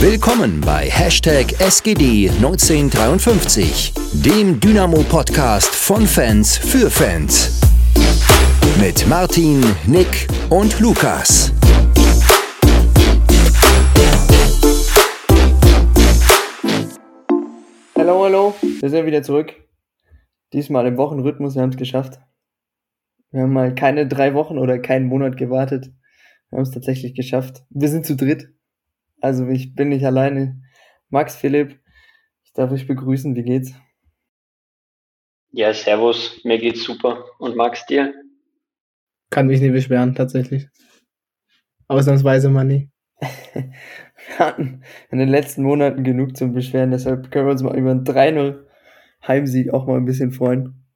Willkommen bei Hashtag SGD1953, dem Dynamo-Podcast von Fans für Fans. Mit Martin, Nick und Lukas. Hallo, hallo, wir sind wieder zurück. Diesmal im Wochenrhythmus, wir haben es geschafft. Wir haben mal keine drei Wochen oder keinen Monat gewartet. Wir haben es tatsächlich geschafft. Wir sind zu dritt. Also ich bin nicht alleine. Max, Philipp, ich darf euch begrüßen. Wie geht's? Ja, servus. Mir geht's super. Und Max, dir? Kann mich nicht beschweren, tatsächlich. Ausnahmsweise mal nie. wir hatten in den letzten Monaten genug zum Beschweren, deshalb können wir uns mal über ein 3-0 Heimsieg auch mal ein bisschen freuen.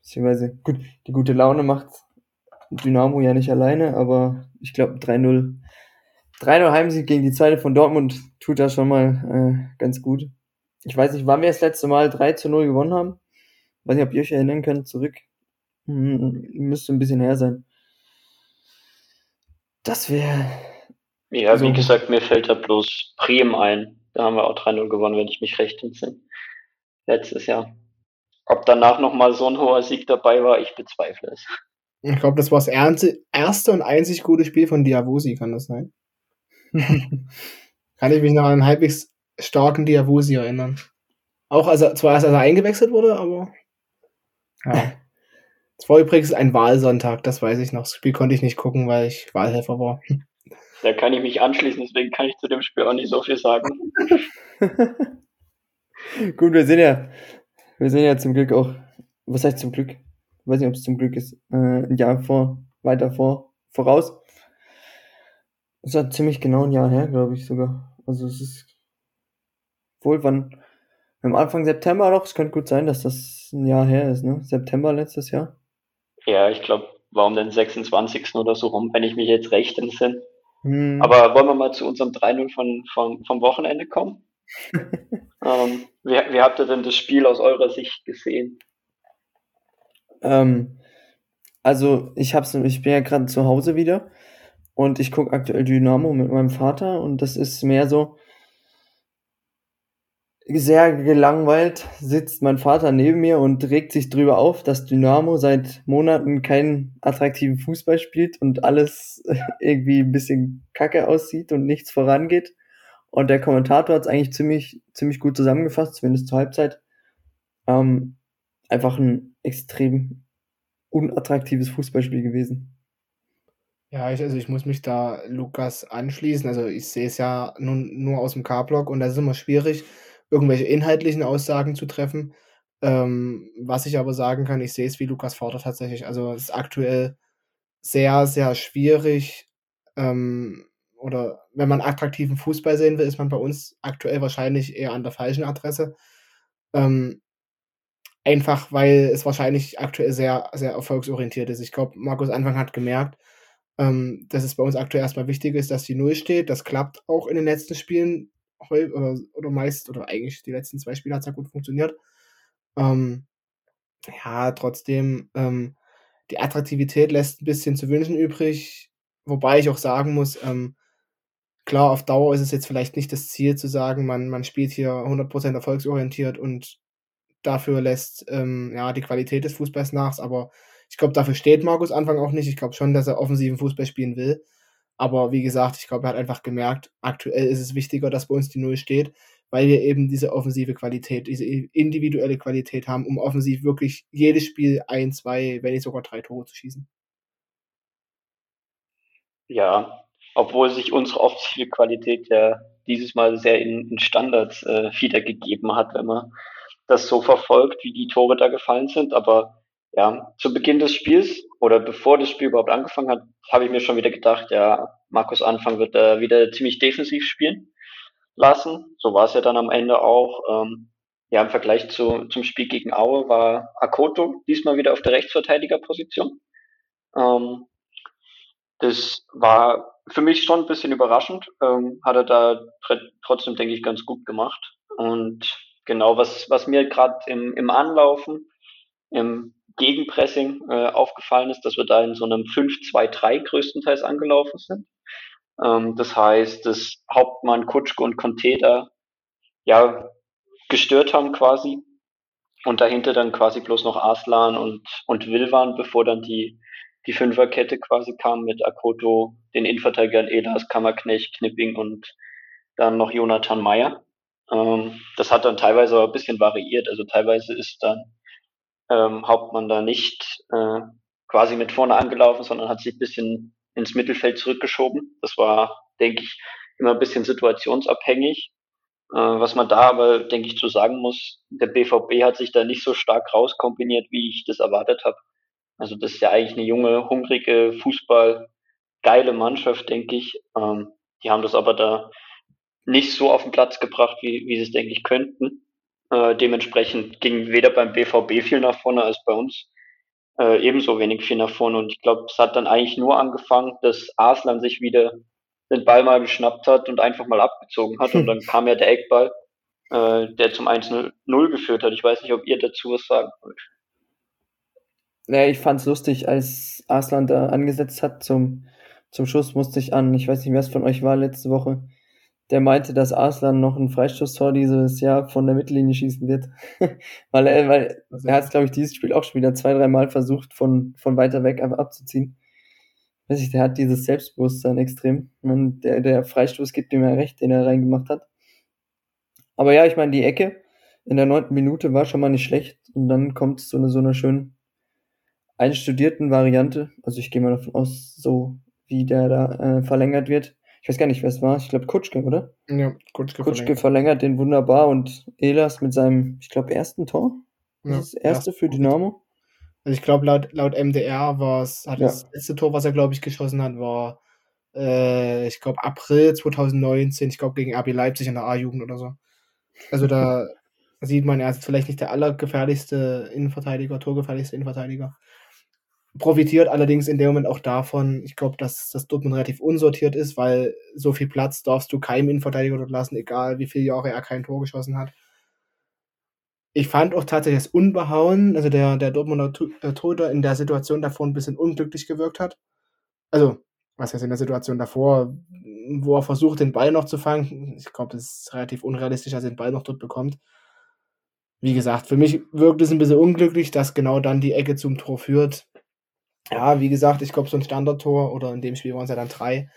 Beziehungsweise, gut, die gute Laune macht Dynamo ja nicht alleine, aber ich glaube 3-0 3-0 Heimsieg gegen die zweite von Dortmund tut das schon mal äh, ganz gut. Ich weiß nicht, wann wir das letzte Mal 3 zu 0 gewonnen haben. Weiß nicht, ob ihr euch erinnern könnt, zurück. Hm, müsste ein bisschen her sein. Das wäre. Ja, so. wie gesagt, mir fällt da bloß Bremen ein. Da haben wir auch 3-0 gewonnen, wenn ich mich recht entsinne. Letztes Jahr. Ob danach nochmal so ein hoher Sieg dabei war, ich bezweifle es. Ich glaube, das war das erste und einzig gute Spiel von Diavosi, kann das sein? Kann ich mich noch an einen halbwegs starken Diavosi erinnern. Auch als er, zwar als er eingewechselt wurde, aber ja. Es war übrigens ein Wahlsonntag, das weiß ich noch. Das Spiel konnte ich nicht gucken, weil ich Wahlhelfer war. Da kann ich mich anschließen, deswegen kann ich zu dem Spiel auch nicht so viel sagen. Gut, wir sind ja, wir sind ja zum Glück auch, was heißt zum Glück? Ich weiß nicht, ob es zum Glück ist, äh, ein Jahr vor, weiter vor, voraus. Das ist ja ziemlich genau ein Jahr her, glaube ich sogar. Also es ist wohl wann am Anfang September doch, es könnte gut sein, dass das ein Jahr her ist, ne? September letztes Jahr. Ja, ich glaube, war um den 26. oder so rum, wenn ich mich jetzt recht entsinne. Hm. Aber wollen wir mal zu unserem 3-0 von, von, vom Wochenende kommen? ähm, wie, wie habt ihr denn das Spiel aus eurer Sicht gesehen? Ähm, also ich hab's, ich bin ja gerade zu Hause wieder und ich gucke aktuell Dynamo mit meinem Vater und das ist mehr so sehr gelangweilt sitzt mein Vater neben mir und regt sich drüber auf, dass Dynamo seit Monaten keinen attraktiven Fußball spielt und alles irgendwie ein bisschen kacke aussieht und nichts vorangeht. Und der Kommentator hat es eigentlich ziemlich, ziemlich gut zusammengefasst, zumindest zur Halbzeit. Ähm, einfach ein extrem unattraktives Fußballspiel gewesen. Ja, ich, also ich muss mich da Lukas anschließen. Also ich sehe es ja nun nur aus dem K-Block und da ist immer schwierig, irgendwelche inhaltlichen Aussagen zu treffen. Ähm, was ich aber sagen kann, ich sehe es wie Lukas Vater tatsächlich. Also es ist aktuell sehr, sehr schwierig. Ähm, oder wenn man attraktiven Fußball sehen will, ist man bei uns aktuell wahrscheinlich eher an der falschen Adresse. Ähm, einfach weil es wahrscheinlich aktuell sehr, sehr erfolgsorientiert ist. Ich glaube, Markus Anfang hat gemerkt, ähm, dass es bei uns aktuell erstmal wichtig ist, dass die Null steht. Das klappt auch in den letzten Spielen oder, oder meist, oder eigentlich die letzten zwei Spiele hat es ja gut funktioniert. Ähm, ja, trotzdem, ähm, die Attraktivität lässt ein bisschen zu wünschen übrig, wobei ich auch sagen muss, ähm, klar, auf Dauer ist es jetzt vielleicht nicht das Ziel zu sagen, man, man spielt hier 100% erfolgsorientiert und dafür lässt ähm, ja, die Qualität des Fußballs nach, aber ich glaube, dafür steht Markus Anfang auch nicht. Ich glaube schon, dass er offensiven Fußball spielen will. Aber wie gesagt, ich glaube, er hat einfach gemerkt, aktuell ist es wichtiger, dass bei uns die Null steht, weil wir eben diese offensive Qualität, diese individuelle Qualität haben, um offensiv wirklich jedes Spiel ein, zwei, wenn nicht sogar drei Tore zu schießen. Ja, obwohl sich unsere offensive Qualität ja dieses Mal sehr in, in Standards äh, wiedergegeben hat, wenn man das so verfolgt, wie die Tore da gefallen sind. Aber ja, zu Beginn des Spiels oder bevor das Spiel überhaupt angefangen hat, habe ich mir schon wieder gedacht, ja, Markus Anfang wird da wieder ziemlich defensiv spielen lassen. So war es ja dann am Ende auch. Ähm, ja, im Vergleich zu, zum Spiel gegen Aue war Akoto diesmal wieder auf der Rechtsverteidigerposition. Ähm, das war für mich schon ein bisschen überraschend. Ähm, hat er da trotzdem, denke ich, ganz gut gemacht. Und genau, was, was mir gerade im, im Anlaufen, im Gegenpressing äh, aufgefallen ist, dass wir da in so einem 5-2-3 größtenteils angelaufen sind. Ähm, das heißt, dass Hauptmann, Kutschke und Conte da ja gestört haben quasi und dahinter dann quasi bloß noch Arslan und, und Will waren, bevor dann die, die Fünferkette quasi kam mit Akoto, den Innenverteidigern Elas, Kammerknecht, Knipping und dann noch Jonathan Meyer. Ähm, das hat dann teilweise aber ein bisschen variiert. Also teilweise ist dann ähm, Hauptmann da nicht äh, quasi mit vorne angelaufen, sondern hat sich ein bisschen ins Mittelfeld zurückgeschoben. Das war, denke ich, immer ein bisschen situationsabhängig. Äh, was man da aber, denke ich, zu sagen muss, der BVB hat sich da nicht so stark rauskombiniert, wie ich das erwartet habe. Also das ist ja eigentlich eine junge, hungrige, Fußball, geile Mannschaft, denke ich. Ähm, die haben das aber da nicht so auf den Platz gebracht, wie, wie sie es, denke ich, könnten. Äh, dementsprechend ging weder beim BVB viel nach vorne als bei uns äh, ebenso wenig viel nach vorne. Und ich glaube, es hat dann eigentlich nur angefangen, dass Arslan sich wieder den Ball mal geschnappt hat und einfach mal abgezogen hat. Und dann kam ja der Eckball, äh, der zum 1-0 geführt hat. Ich weiß nicht, ob ihr dazu was sagen wollt. Naja, ich fand's lustig, als Arslan da angesetzt hat zum, zum Schuss, musste ich an, ich weiß nicht, wer es von euch war letzte Woche, der meinte, dass Arslan noch ein Freistoßtor dieses Jahr von der Mittellinie schießen wird. weil er, weil er hat es, glaube ich, dieses Spiel auch schon wieder zwei, drei Mal versucht, von, von weiter weg einfach abzuziehen. Weiß ich, der hat dieses Selbstbewusstsein extrem. Und der, der Freistoß gibt ihm ja recht, den er reingemacht hat. Aber ja, ich meine, die Ecke in der neunten Minute war schon mal nicht schlecht. Und dann kommt so eine, so eine schön einstudierten Variante. Also ich gehe mal davon aus, so wie der da äh, verlängert wird ich weiß gar nicht, wer es war. Ich glaube Kutschke, oder? Ja, Kutschke, Kutschke verlängert. verlängert den wunderbar und Elas mit seinem, ich glaube, ersten Tor. Ja, das, erste für Dynamo. Also ich glaube, laut, laut MDR war es, hat ja. das letzte Tor, was er, glaube ich, geschossen hat, war, äh, ich glaube, April 2019, ich glaube, gegen RB Leipzig in der A-Jugend oder so. Also da sieht man, er ist vielleicht nicht der allergefährlichste Innenverteidiger, torgefährlichste Innenverteidiger profitiert allerdings in dem Moment auch davon, ich glaube, dass das Dortmund relativ unsortiert ist, weil so viel Platz darfst du keinem Innenverteidiger dort lassen, egal wie viele Jahre er kein Tor geschossen hat. Ich fand auch tatsächlich das Unbehauen, also der, der Dortmunder äh, Torhüter in der Situation davor ein bisschen unglücklich gewirkt hat. Also, was heißt in der Situation davor, wo er versucht, den Ball noch zu fangen. Ich glaube, das ist relativ unrealistisch, dass er den Ball noch dort bekommt. Wie gesagt, für mich wirkt es ein bisschen unglücklich, dass genau dann die Ecke zum Tor führt ja, wie gesagt, ich glaube, so ein Standardtor oder in dem Spiel waren es ja dann drei,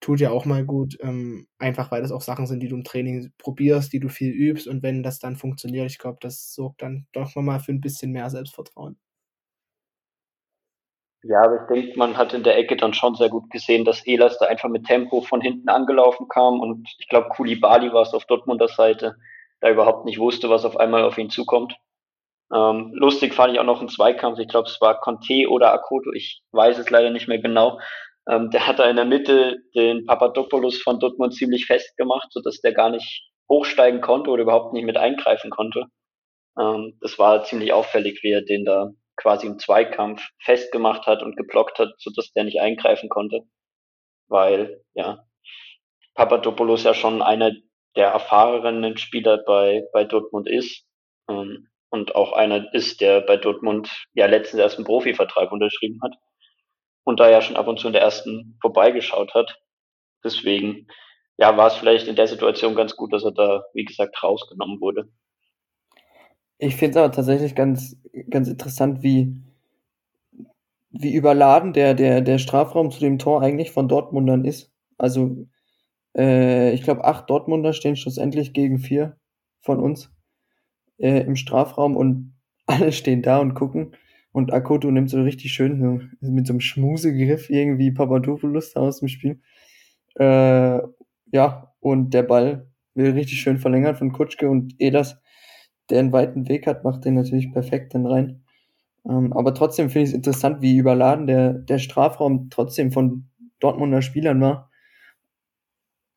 tut ja auch mal gut. Ähm, einfach weil das auch Sachen sind, die du im Training probierst, die du viel übst und wenn das dann funktioniert, ich glaube, das sorgt dann doch nochmal für ein bisschen mehr Selbstvertrauen. Ja, aber ich denke, man hat in der Ecke dann schon sehr gut gesehen, dass Elas da einfach mit Tempo von hinten angelaufen kam und ich glaube, Kulibali war es auf Dortmunder Seite, da überhaupt nicht wusste, was auf einmal auf ihn zukommt. Ähm, lustig fand ich auch noch einen Zweikampf. Ich glaube, es war Conte oder Akoto. Ich weiß es leider nicht mehr genau. Ähm, der hat da in der Mitte den Papadopoulos von Dortmund ziemlich festgemacht, sodass der gar nicht hochsteigen konnte oder überhaupt nicht mit eingreifen konnte. Ähm, das war ziemlich auffällig, wie er den da quasi im Zweikampf festgemacht hat und geblockt hat, sodass der nicht eingreifen konnte. Weil, ja, Papadopoulos ja schon einer der erfahrenen Spieler bei, bei Dortmund ist. Ähm, und auch einer ist, der bei Dortmund ja letztens erst einen Profivertrag unterschrieben hat und da ja schon ab und zu in der ersten vorbeigeschaut hat. Deswegen, ja, war es vielleicht in der Situation ganz gut, dass er da, wie gesagt, rausgenommen wurde. Ich finde es aber tatsächlich ganz, ganz interessant, wie, wie überladen der, der, der Strafraum zu dem Tor eigentlich von Dortmundern ist. Also, äh, ich glaube, acht Dortmunder stehen schlussendlich gegen vier von uns äh, im Strafraum und alle stehen da und gucken. Und Akoto nimmt so richtig schön so, mit so einem Schmusegriff irgendwie Papadopoulos aus dem Spiel. Äh, ja, und der Ball will richtig schön verlängern von Kutschke und Edas, der einen weiten Weg hat, macht den natürlich perfekt dann rein. Ähm, aber trotzdem finde ich es interessant, wie überladen der, der Strafraum trotzdem von Dortmunder Spielern war.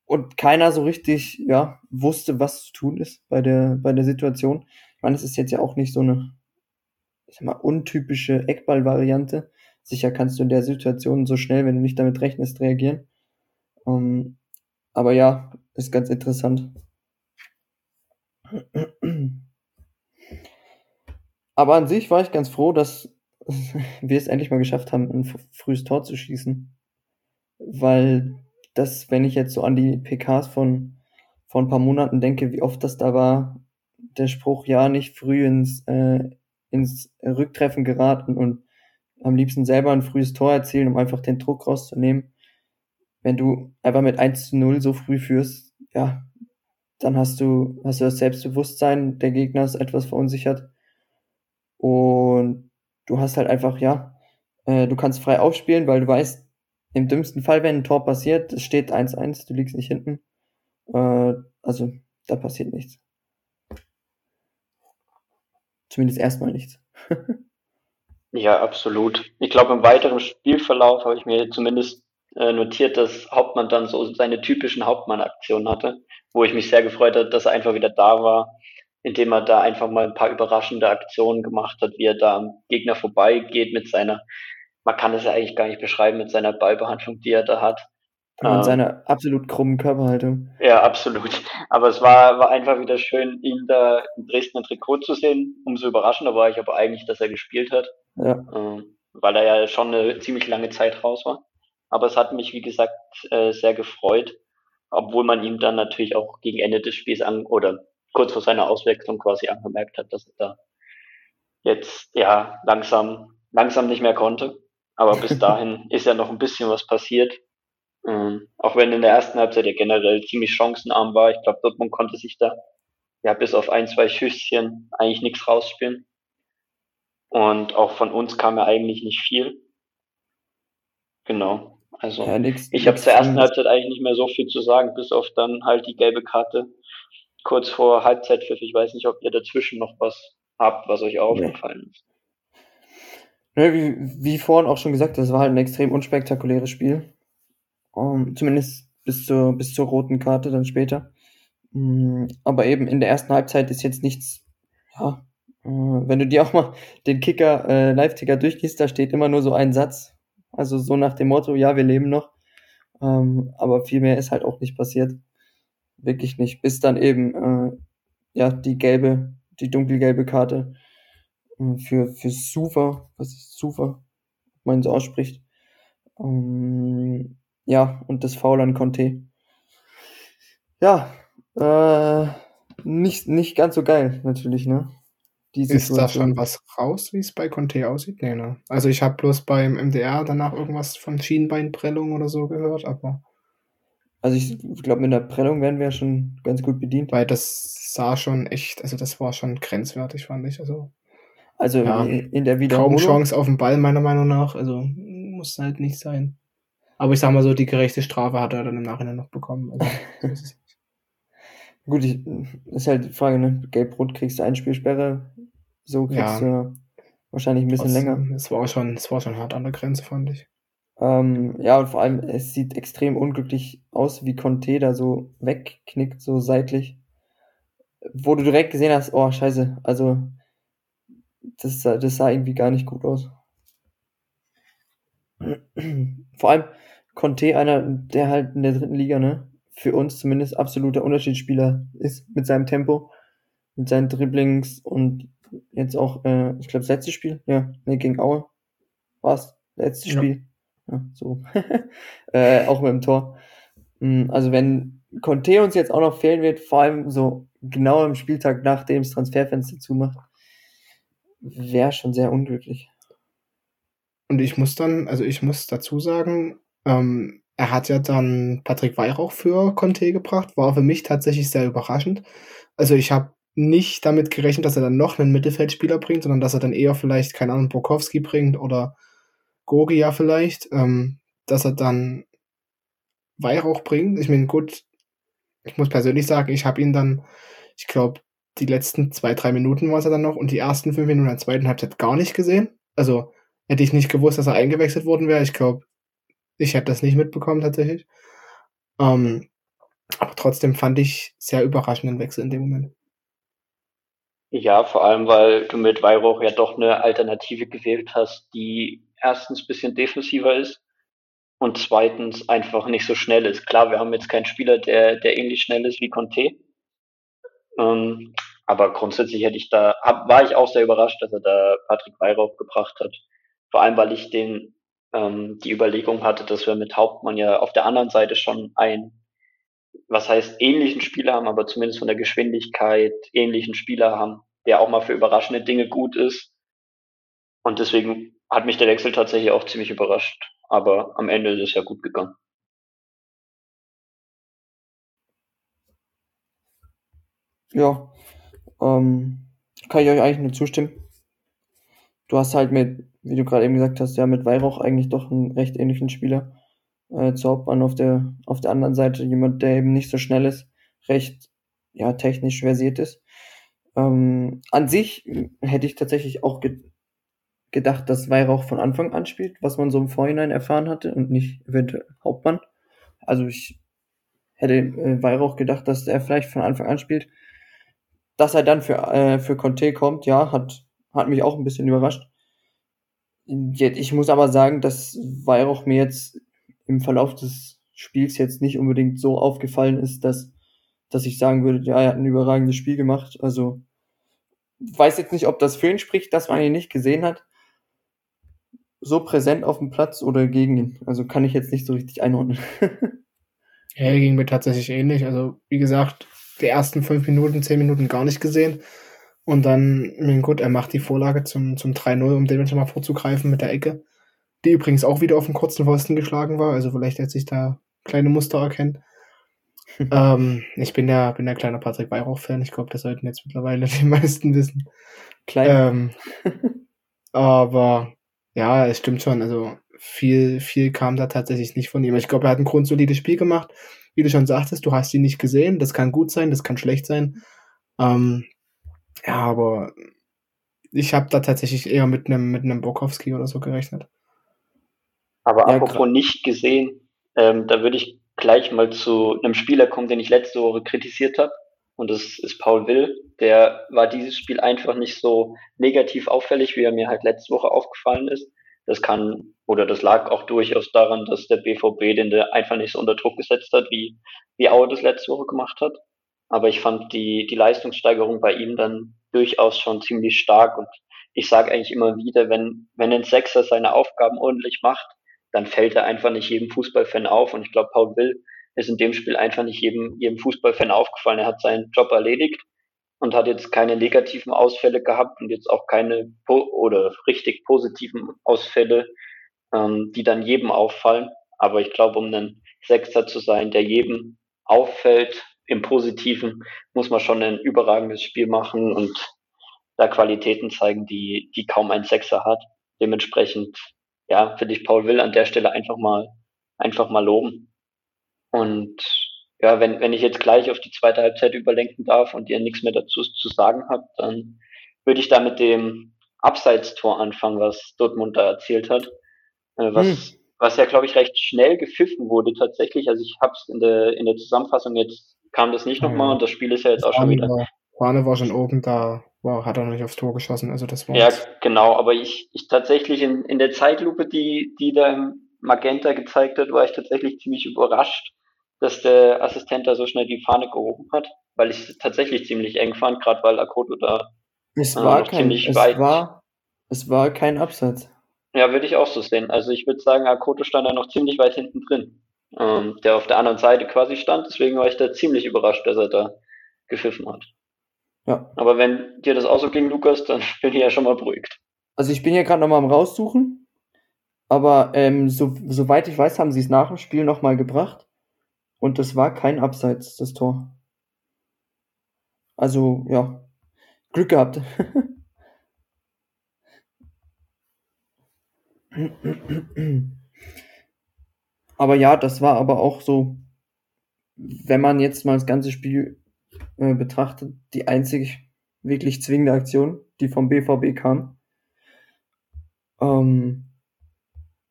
Und keiner so richtig, ja, wusste, was zu tun ist bei der, bei der Situation. Ich meine, es ist jetzt ja auch nicht so eine, ich sag mal, untypische Eckball-Variante. Sicher kannst du in der Situation so schnell, wenn du nicht damit rechnest, reagieren. Um, ähm, aber ja, ist ganz interessant. Aber an sich war ich ganz froh, dass wir es endlich mal geschafft haben, ein frühes Tor zu schießen. Weil dass, wenn ich jetzt so an die PKs von, von ein paar Monaten denke, wie oft das da war, der Spruch, ja, nicht früh ins, äh, ins Rücktreffen geraten und am liebsten selber ein frühes Tor erzielen, um einfach den Druck rauszunehmen. Wenn du einfach mit 1 zu 0 so früh führst, ja, dann hast du, hast du das Selbstbewusstsein, der Gegner ist etwas verunsichert. Und du hast halt einfach, ja, äh, du kannst frei aufspielen, weil du weißt, im dümmsten Fall, wenn ein Tor passiert, es steht 1-1, du liegst nicht hinten. Äh, also, da passiert nichts. Zumindest erstmal nichts. ja, absolut. Ich glaube, im weiteren Spielverlauf habe ich mir zumindest äh, notiert, dass Hauptmann dann so seine typischen Hauptmann-Aktionen hatte, wo ich mich sehr gefreut habe, dass er einfach wieder da war, indem er da einfach mal ein paar überraschende Aktionen gemacht hat, wie er da am Gegner vorbeigeht mit seiner, man kann es ja eigentlich gar nicht beschreiben, mit seiner Ballbehandlung, die er da hat. Und ähm, seiner absolut krummen Körperhaltung. Ja, absolut. Aber es war, war einfach wieder schön, ihn da im Dresdner Trikot zu sehen. Umso überraschender war ich aber eigentlich, dass er gespielt hat. Ja. Ähm, weil er ja schon eine ziemlich lange Zeit raus war. Aber es hat mich, wie gesagt, äh, sehr gefreut, obwohl man ihm dann natürlich auch gegen Ende des Spiels an oder kurz vor seiner Auswechslung quasi angemerkt hat, dass er da jetzt ja langsam, langsam nicht mehr konnte. Aber bis dahin ist ja noch ein bisschen was passiert. Ähm, auch wenn in der ersten Halbzeit ja generell ziemlich chancenarm war. Ich glaube, Dortmund konnte sich da ja bis auf ein, zwei Schüsschen eigentlich nichts rausspielen. Und auch von uns kam ja eigentlich nicht viel. Genau. Also ja, nix, ich habe zur ersten Halbzeit eigentlich nicht mehr so viel zu sagen, bis auf dann halt die gelbe Karte kurz vor Halbzeitpfiff. Ich weiß nicht, ob ihr dazwischen noch was habt, was euch aufgefallen ist. Wie, wie vorhin auch schon gesagt, das war halt ein extrem unspektakuläres Spiel. Um, ähm, zumindest bis zur, bis zur roten Karte dann später. Um, aber eben in der ersten Halbzeit ist jetzt nichts, ja, äh, wenn du dir auch mal den Kicker, äh, Live-Ticker durchliest, da steht immer nur so ein Satz. Also so nach dem Motto, ja, wir leben noch. Ähm, aber viel mehr ist halt auch nicht passiert. Wirklich nicht. Bis dann eben, äh, ja, die gelbe, die dunkelgelbe Karte für, für Sufa, was ist Sufa, ob man so ausspricht. Ähm, ja, und das Foul an Conte. Ja, äh, nicht, nicht ganz so geil, natürlich, ne? Ist da schon was raus, wie es bei Conte aussieht? Nee, ne? Also ich habe bloß beim MDR danach irgendwas von Schienbeinprellung oder so gehört, aber. Also ich glaube, mit der Prellung werden wir ja schon ganz gut bedient. Weil das sah schon echt, also das war schon grenzwertig, fand ich. Also, also ja, in der Wiederholung. Kaum Chance auf den Ball, meiner Meinung nach. Also muss halt nicht sein. Aber ich sag mal so, die gerechte Strafe hat er dann im Nachhinein noch bekommen. Also, Gut, ich, ist halt die Frage, ne? Gelb-Rot kriegst du Einspielsperre, so kriegst ja. du wahrscheinlich ein bisschen Trotzdem, länger. Es war schon, es war schon hart an der Grenze, fand ich. Ähm, ja, und vor allem, es sieht extrem unglücklich aus, wie Conte da so wegknickt, so seitlich. Wo du direkt gesehen hast, oh, scheiße, also, das, das sah irgendwie gar nicht gut aus. Vor allem Conte, einer, der halt in der dritten Liga, ne, für uns zumindest absoluter Unterschiedsspieler ist mit seinem Tempo, mit seinen Dribblings und jetzt auch, äh, ich glaube, das letzte Spiel, ja, ne, gegen Aue war's, letztes ja. Spiel, ja, so, äh, auch mit dem Tor. Hm, also wenn Conte uns jetzt auch noch fehlen wird, vor allem so genau am Spieltag, nachdem das Transferfenster zumacht, wäre schon sehr unglücklich. Und ich muss dann, also ich muss dazu sagen, ähm, er hat ja dann Patrick Weihrauch für Conte gebracht, war für mich tatsächlich sehr überraschend. Also ich habe nicht damit gerechnet, dass er dann noch einen Mittelfeldspieler bringt, sondern dass er dann eher vielleicht, keine Ahnung, Borkowski bringt oder Gogia vielleicht, ähm, dass er dann Weihrauch bringt. Ich meine, gut, ich muss persönlich sagen, ich habe ihn dann, ich glaube, die letzten zwei, drei Minuten war es dann noch und die ersten fünf Minuten der zweiten Halbzeit gar nicht gesehen. Also hätte ich nicht gewusst, dass er eingewechselt worden wäre. Ich glaube, ich hätte das nicht mitbekommen tatsächlich. Ähm, aber trotzdem fand ich sehr überraschenden Wechsel in dem Moment. Ja, vor allem, weil du mit Weihrauch ja doch eine Alternative gewählt hast, die erstens ein bisschen defensiver ist und zweitens einfach nicht so schnell ist. Klar, wir haben jetzt keinen Spieler, der, der ähnlich schnell ist wie Conte. Ähm, aber grundsätzlich hätte ich da, hab, war ich auch sehr überrascht, dass er da Patrick Weihrauch gebracht hat. Vor allem, weil ich den ähm, die Überlegung hatte, dass wir mit Hauptmann ja auf der anderen Seite schon einen, was heißt ähnlichen Spieler haben, aber zumindest von der Geschwindigkeit ähnlichen Spieler haben, der auch mal für überraschende Dinge gut ist. Und deswegen hat mich der Wechsel tatsächlich auch ziemlich überrascht. Aber am Ende ist es ja gut gegangen. Ja, ähm, kann ich euch eigentlich nur zustimmen. Du hast halt mit, wie du gerade eben gesagt hast, ja mit Weihrauch eigentlich doch einen recht ähnlichen Spieler äh, zu Hauptmann auf der auf der anderen Seite jemand, der eben nicht so schnell ist, recht ja technisch versiert ist. Ähm, an sich hätte ich tatsächlich auch ge gedacht, dass Weihrauch von Anfang an spielt, was man so im Vorhinein erfahren hatte und nicht eventuell Hauptmann. Also ich hätte äh, Weihrauch gedacht, dass er vielleicht von Anfang an spielt. Dass er dann für, äh, für Conte kommt, ja, hat, hat mich auch ein bisschen überrascht. Ich muss aber sagen, dass Weihrauch mir jetzt im Verlauf des Spiels jetzt nicht unbedingt so aufgefallen ist, dass, dass ich sagen würde, ja, er hat ein überragendes Spiel gemacht. Also weiß jetzt nicht, ob das für ihn spricht, dass man ihn nicht gesehen hat so präsent auf dem Platz oder gegen ihn? Also kann ich jetzt nicht so richtig einordnen. ja, ging mir tatsächlich ähnlich. Also, wie gesagt, die ersten fünf Minuten, zehn Minuten gar nicht gesehen. Und dann, gut, er macht die Vorlage zum, zum 3-0, um den schon mal vorzugreifen mit der Ecke. Die übrigens auch wieder auf dem kurzen Pfosten geschlagen war. Also vielleicht hat sich da kleine Muster erkennt. ähm, ich bin ja, bin ja kleiner Patrick Weihrauch-Fan. Ich glaube, das sollten jetzt mittlerweile die meisten wissen. Klein. Ähm, aber ja, es stimmt schon. Also viel, viel kam da tatsächlich nicht von ihm. Ich glaube, er hat ein grundsolides Spiel gemacht. Wie du schon sagtest, du hast ihn nicht gesehen. Das kann gut sein, das kann schlecht sein. Ähm, ja, aber ich habe da tatsächlich eher mit einem mit einem Bokowski oder so gerechnet. Aber ja, apropos nicht gesehen, ähm, da würde ich gleich mal zu einem Spieler kommen, den ich letzte Woche kritisiert habe. Und das ist Paul Will. Der war dieses Spiel einfach nicht so negativ auffällig, wie er mir halt letzte Woche aufgefallen ist. Das kann, oder das lag auch durchaus daran, dass der BVB den der einfach nicht so unter Druck gesetzt hat, wie, wie Aue das letzte Woche gemacht hat. Aber ich fand die, die Leistungssteigerung bei ihm dann durchaus schon ziemlich stark und ich sage eigentlich immer wieder, wenn, wenn ein Sechser seine Aufgaben ordentlich macht, dann fällt er einfach nicht jedem Fußballfan auf und ich glaube, Paul Will ist in dem Spiel einfach nicht jedem, jedem Fußballfan aufgefallen. Er hat seinen Job erledigt und hat jetzt keine negativen Ausfälle gehabt und jetzt auch keine oder richtig positiven Ausfälle, ähm, die dann jedem auffallen. Aber ich glaube, um ein Sechster zu sein, der jedem auffällt im Positiven, muss man schon ein überragendes Spiel machen und da Qualitäten zeigen, die, die kaum ein Sechser hat. Dementsprechend, ja, finde ich Paul Will an der Stelle einfach mal, einfach mal loben. Und ja, wenn, wenn ich jetzt gleich auf die zweite Halbzeit überlenken darf und ihr nichts mehr dazu zu sagen habt, dann würde ich da mit dem Abseitstor anfangen, was Dortmund da erzählt hat. Äh, was, hm. was ja, glaube ich, recht schnell gepfiffen wurde tatsächlich. Also ich habe es in der, in der Zusammenfassung jetzt kam das nicht nochmal und das Spiel ist ja jetzt auch schon wieder. Warne war schon oben, da war, hat er noch nicht aufs Tor geschossen. Also das war ja, genau, aber ich, ich tatsächlich in, in der Zeitlupe, die, die da im Magenta gezeigt hat, war ich tatsächlich ziemlich überrascht, dass der Assistent da so schnell die Fahne gehoben hat, weil ich es tatsächlich ziemlich eng fand, gerade weil Akoto da es äh, war kein, ziemlich es weit. War, es war kein Absatz. Ja, würde ich auch so sehen. Also ich würde sagen, Akoto stand da noch ziemlich weit hinten drin, ähm, der auf der anderen Seite quasi stand. Deswegen war ich da ziemlich überrascht, dass er da gepfiffen hat. Ja. Aber wenn dir das auch so ging, Lukas, dann bin ich ja schon mal beruhigt. Also ich bin ja gerade nochmal am raussuchen, aber ähm, so, soweit ich weiß, haben sie es nach dem Spiel nochmal gebracht. Und das war kein Abseits, das Tor. Also, ja, Glück gehabt. aber ja, das war aber auch so, wenn man jetzt mal das ganze Spiel äh, betrachtet, die einzig wirklich zwingende Aktion, die vom BVB kam. Ähm,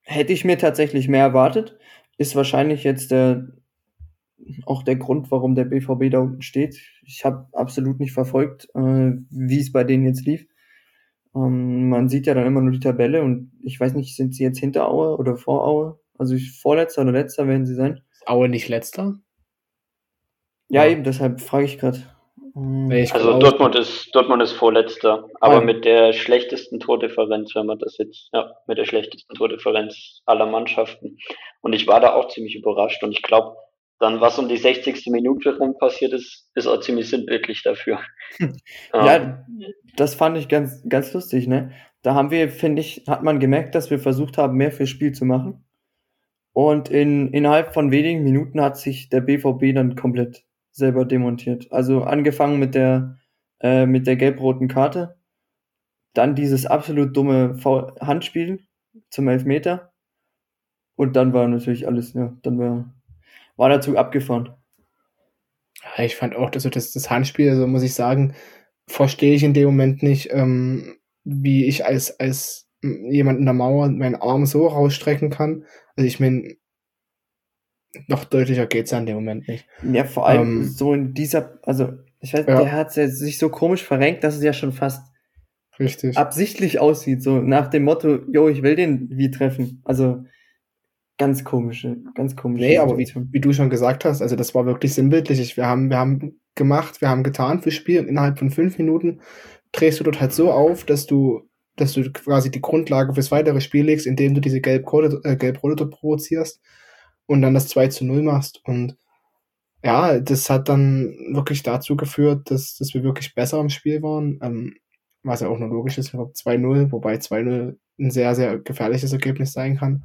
hätte ich mir tatsächlich mehr erwartet. Ist wahrscheinlich jetzt der auch der Grund, warum der BVB da unten steht. Ich habe absolut nicht verfolgt, äh, wie es bei denen jetzt lief. Ähm, man sieht ja dann immer nur die Tabelle und ich weiß nicht, sind sie jetzt hinter Aue oder vor Aue? Also vorletzter oder letzter werden sie sein. Ist Aue nicht letzter? Ja, ja. eben, deshalb frage ich gerade. Hm, also Dortmund ist, Dortmund ist Vorletzter, aber Nein. mit der schlechtesten Tordifferenz, wenn man das jetzt, ja, mit der schlechtesten Tordifferenz aller Mannschaften. Und ich war da auch ziemlich überrascht und ich glaube, dann, was um die 60. Minute rum passiert ist, ist auch ziemlich sinnbildlich dafür. ja, ähm. das fand ich ganz, ganz lustig, ne? Da haben wir, finde ich, hat man gemerkt, dass wir versucht haben, mehr fürs Spiel zu machen. Und in, innerhalb von wenigen Minuten hat sich der BVB dann komplett selber demontiert. Also angefangen mit der, äh, mit der gelb-roten Karte, dann dieses absolut dumme Handspiel zum Elfmeter und dann war natürlich alles, ja, dann war, war der Zug abgefahren. Ja, ich fand auch, also das, das Handspiel, also muss ich sagen, verstehe ich in dem Moment nicht, ähm, wie ich als, als jemand in der Mauer meinen Arm so rausstrecken kann. Also ich meine, noch deutlicher geht's ja in dem Moment nicht. Ja, vor allem ähm, so in dieser, also ich weiß, ja. der hat sich so komisch verrenkt, dass es ja schon fast Richtig. absichtlich aussieht, so nach dem Motto, yo, ich will den wie treffen. Also ganz komische, ganz komische. Nee, aber wie, wie, du schon gesagt hast, also das war wirklich sinnbildlich. Wir haben, wir haben gemacht, wir haben getan fürs Spiel und innerhalb von fünf Minuten drehst du dort halt so auf, dass du, dass du quasi die Grundlage fürs weitere Spiel legst, indem du diese gelb-rote äh, gelb provozierst und dann das 2 zu 0 machst. Und ja, das hat dann wirklich dazu geführt, dass, dass wir wirklich besser im Spiel waren. Ähm, was ja auch nur logisch ist, 2-0, wobei 2-0 ein sehr, sehr gefährliches Ergebnis sein kann.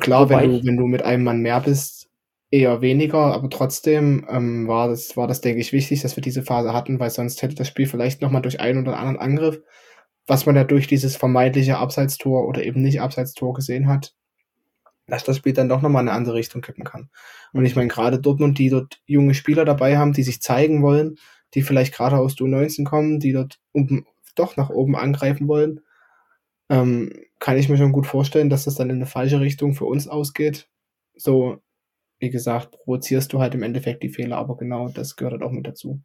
Klar, wenn du, wenn du mit einem Mann mehr bist, eher weniger, aber trotzdem ähm, war, das, war das, denke ich, wichtig, dass wir diese Phase hatten, weil sonst hätte das Spiel vielleicht nochmal durch einen oder anderen Angriff, was man ja durch dieses vermeintliche Abseitstor oder eben nicht Abseitstor gesehen hat, dass das Spiel dann doch nochmal in eine andere Richtung kippen kann. Und ich meine, gerade Dortmund, die dort junge Spieler dabei haben, die sich zeigen wollen, die vielleicht gerade aus Du 19 kommen, die dort oben, doch nach oben angreifen wollen, ähm, kann ich mir schon gut vorstellen, dass das dann in eine falsche Richtung für uns ausgeht. So, wie gesagt, provozierst du halt im Endeffekt die Fehler, aber genau das gehört halt auch mit dazu.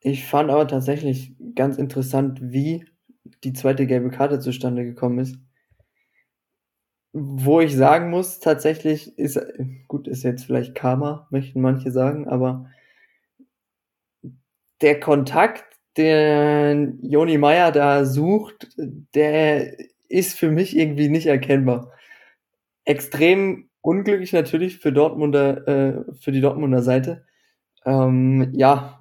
Ich fand aber tatsächlich ganz interessant, wie die zweite gelbe Karte zustande gekommen ist wo ich sagen muss, tatsächlich ist, gut, ist jetzt vielleicht Karma, möchten manche sagen, aber der Kontakt, den Joni Meyer da sucht, der ist für mich irgendwie nicht erkennbar. Extrem unglücklich natürlich für Dortmunder, äh, für die Dortmunder Seite. Ähm, ja,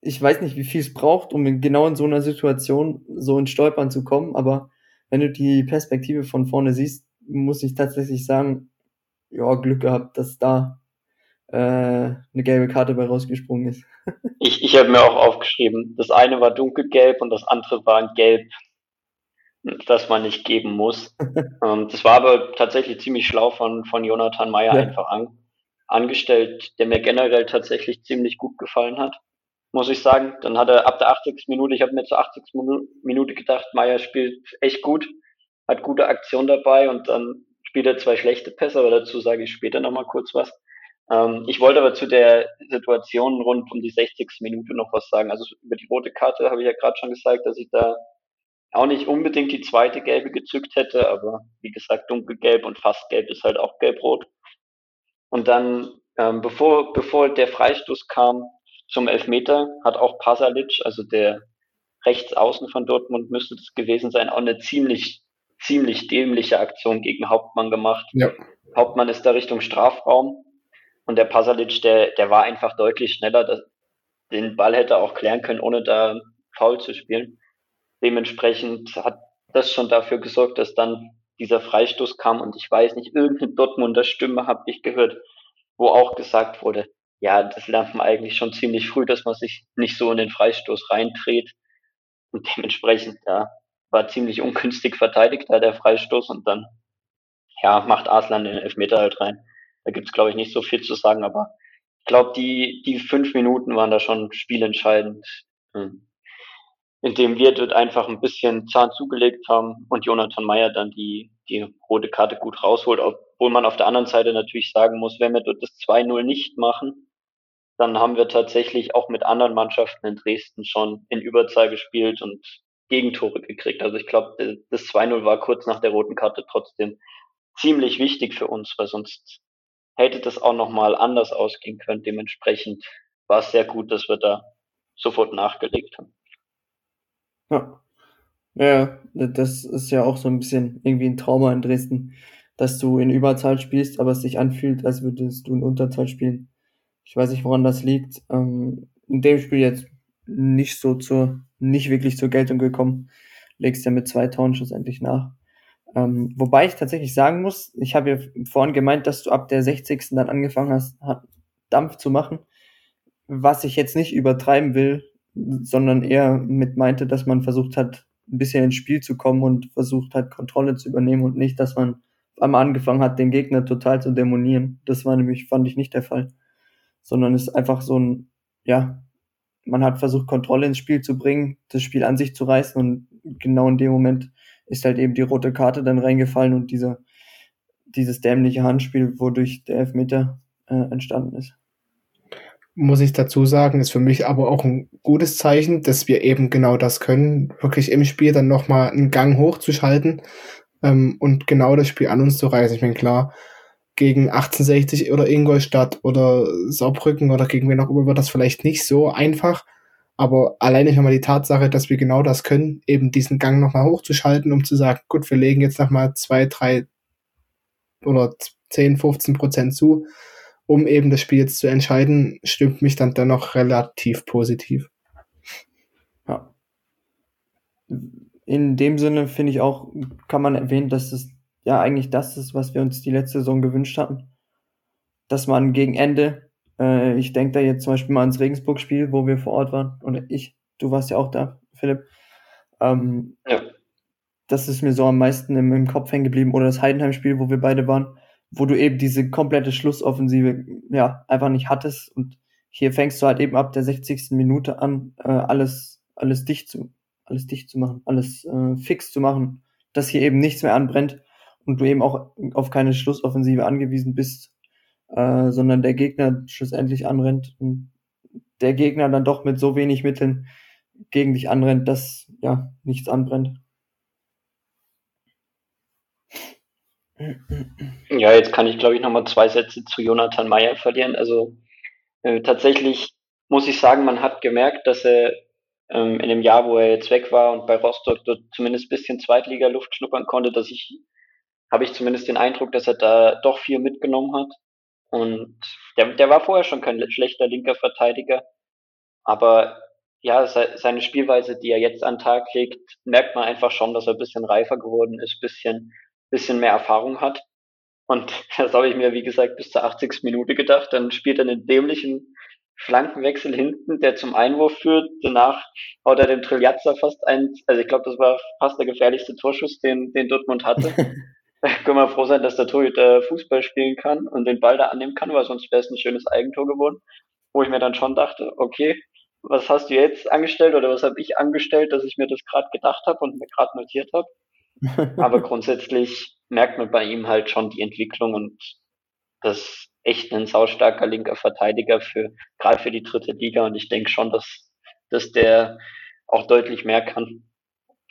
ich weiß nicht, wie viel es braucht, um genau in so einer Situation so in Stolpern zu kommen, aber wenn du die Perspektive von vorne siehst, muss ich tatsächlich sagen, ja, Glück gehabt, dass da äh, eine gelbe Karte bei rausgesprungen ist. ich ich habe mir auch aufgeschrieben, das eine war dunkelgelb und das andere war ein Gelb, das man nicht geben muss. ähm, das war aber tatsächlich ziemlich schlau von, von Jonathan Meyer ja. einfach an, angestellt, der mir generell tatsächlich ziemlich gut gefallen hat, muss ich sagen. Dann hat er ab der 80. Minute, ich habe mir zur 80. Minute gedacht, Meyer spielt echt gut hat gute Aktion dabei und dann spielt er zwei schlechte Pässe, aber dazu sage ich später nochmal kurz was. Ähm, ich wollte aber zu der Situation rund um die 60. Minute noch was sagen. Also über die rote Karte habe ich ja gerade schon gesagt, dass ich da auch nicht unbedingt die zweite gelbe gezückt hätte, aber wie gesagt, dunkelgelb und fast gelb ist halt auch gelb-rot. Und dann, ähm, bevor, bevor der Freistoß kam zum Elfmeter, hat auch Pasalic, also der Rechtsaußen von Dortmund müsste das gewesen sein, auch eine ziemlich ziemlich dämliche Aktion gegen Hauptmann gemacht. Ja. Hauptmann ist da Richtung Strafraum und der Pasalic, der, der war einfach deutlich schneller. Das, den Ball hätte er auch klären können, ohne da faul zu spielen. Dementsprechend hat das schon dafür gesorgt, dass dann dieser Freistoß kam und ich weiß nicht, irgendeine Dortmunder Stimme habe ich gehört, wo auch gesagt wurde, ja, das lernt man eigentlich schon ziemlich früh, dass man sich nicht so in den Freistoß reindreht. Und dementsprechend, ja, war ziemlich ungünstig verteidigt, da der Freistoß und dann ja, macht Arslan den Elfmeter halt rein. Da gibt's glaube ich, nicht so viel zu sagen, aber ich glaube, die, die fünf Minuten waren da schon spielentscheidend, hm. Indem wir dort einfach ein bisschen Zahn zugelegt haben und Jonathan Meyer dann die, die rote Karte gut rausholt, obwohl man auf der anderen Seite natürlich sagen muss, wenn wir dort das 2-0 nicht machen, dann haben wir tatsächlich auch mit anderen Mannschaften in Dresden schon in Überzahl gespielt und Gegentore gekriegt. Also ich glaube, das 2-0 war kurz nach der roten Karte trotzdem ziemlich wichtig für uns, weil sonst hätte das auch nochmal anders ausgehen können. Dementsprechend war es sehr gut, dass wir da sofort nachgelegt haben. Ja. Ja, das ist ja auch so ein bisschen irgendwie ein Trauma in Dresden, dass du in Überzahl spielst, aber es sich anfühlt, als würdest du in Unterzahl spielen. Ich weiß nicht, woran das liegt. Ähm, in dem Spiel jetzt nicht so zur, nicht wirklich zur Geltung gekommen. Legst ja mit zwei Toren schlussendlich nach. Ähm, wobei ich tatsächlich sagen muss, ich habe ja vorhin gemeint, dass du ab der 60. dann angefangen hast, Dampf zu machen. Was ich jetzt nicht übertreiben will, sondern eher mit meinte, dass man versucht hat, ein bisschen ins Spiel zu kommen und versucht hat, Kontrolle zu übernehmen und nicht, dass man einmal angefangen hat, den Gegner total zu dämonieren. Das war nämlich, fand ich nicht der Fall. Sondern es ist einfach so ein, ja, man hat versucht, Kontrolle ins Spiel zu bringen, das Spiel an sich zu reißen und genau in dem Moment ist halt eben die rote Karte dann reingefallen und dieser, dieses dämliche Handspiel, wodurch der Elfmeter äh, entstanden ist muss ich dazu sagen, ist für mich aber auch ein gutes Zeichen, dass wir eben genau das können, wirklich im Spiel dann nochmal einen Gang hochzuschalten ähm, und genau das Spiel an uns zu reißen. Ich meine, klar, gegen 1860 oder Ingolstadt oder Saarbrücken oder gegen wen auch immer wird das vielleicht nicht so einfach, aber alleine schon mal die Tatsache, dass wir genau das können, eben diesen Gang nochmal hochzuschalten, um zu sagen, gut, wir legen jetzt nochmal zwei, drei oder 10, 15 Prozent zu, um eben das Spiel jetzt zu entscheiden, stimmt mich dann dennoch relativ positiv. Ja. In dem Sinne finde ich auch, kann man erwähnen, dass es ja eigentlich das ist, was wir uns die letzte Saison gewünscht hatten. Dass man gegen Ende, äh, ich denke da jetzt zum Beispiel mal ans Regensburg-Spiel, wo wir vor Ort waren, und ich, du warst ja auch da, Philipp. Ähm, ja. Das ist mir so am meisten im, im Kopf hängen geblieben. Oder das Heidenheim-Spiel, wo wir beide waren wo du eben diese komplette Schlussoffensive ja einfach nicht hattest und hier fängst du halt eben ab der 60. Minute an, äh, alles, alles dicht zu, alles dicht zu machen, alles äh, fix zu machen, dass hier eben nichts mehr anbrennt und du eben auch auf keine Schlussoffensive angewiesen bist, äh, sondern der Gegner schlussendlich anrennt und der Gegner dann doch mit so wenig Mitteln gegen dich anrennt, dass ja nichts anbrennt. Ja, jetzt kann ich, glaube ich, nochmal zwei Sätze zu Jonathan Meyer verlieren. Also äh, tatsächlich muss ich sagen, man hat gemerkt, dass er ähm, in dem Jahr, wo er jetzt weg war und bei Rostock dort zumindest bisschen Zweitliga-Luft schnuppern konnte, dass ich, habe ich zumindest den Eindruck, dass er da doch viel mitgenommen hat. Und der, der war vorher schon kein schlechter linker Verteidiger. Aber ja, seine Spielweise, die er jetzt an den Tag legt, merkt man einfach schon, dass er ein bisschen reifer geworden ist, bisschen bisschen mehr Erfahrung hat. Und das habe ich mir, wie gesagt, bis zur 80. Minute gedacht. Dann spielt er einen dämlichen Flankenwechsel hinten, der zum Einwurf führt. Danach haut er dem Trilliazza fast ein, also ich glaube, das war fast der gefährlichste Torschuss, den, den Dortmund hatte. Können wir froh sein, dass der Torhüter Fußball spielen kann und den Ball da annehmen kann, weil sonst wäre es ein schönes Eigentor geworden. Wo ich mir dann schon dachte, okay, was hast du jetzt angestellt oder was habe ich angestellt, dass ich mir das gerade gedacht habe und mir gerade notiert habe. Aber grundsätzlich merkt man bei ihm halt schon die Entwicklung und das echt ein saustarker linker Verteidiger für, gerade für die dritte Liga. Und ich denke schon, dass, dass der auch deutlich mehr kann.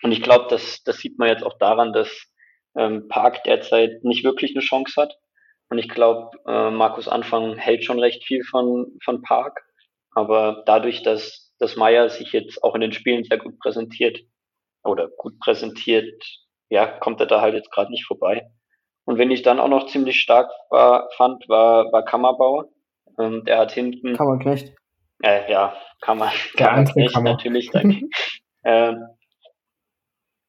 Und ich glaube, das, das sieht man jetzt auch daran, dass ähm, Park derzeit nicht wirklich eine Chance hat. Und ich glaube, äh, Markus Anfang hält schon recht viel von, von Park. Aber dadurch, dass, dass Meier sich jetzt auch in den Spielen sehr gut präsentiert oder gut präsentiert, ja, kommt er da halt jetzt gerade nicht vorbei. Und wenn ich dann auch noch ziemlich stark war, fand, war, war Kammerbauer. Ähm, der hat hinten. Kammerknecht. Äh, ja, Kammer, Kammerknecht Kammer. natürlich. ähm,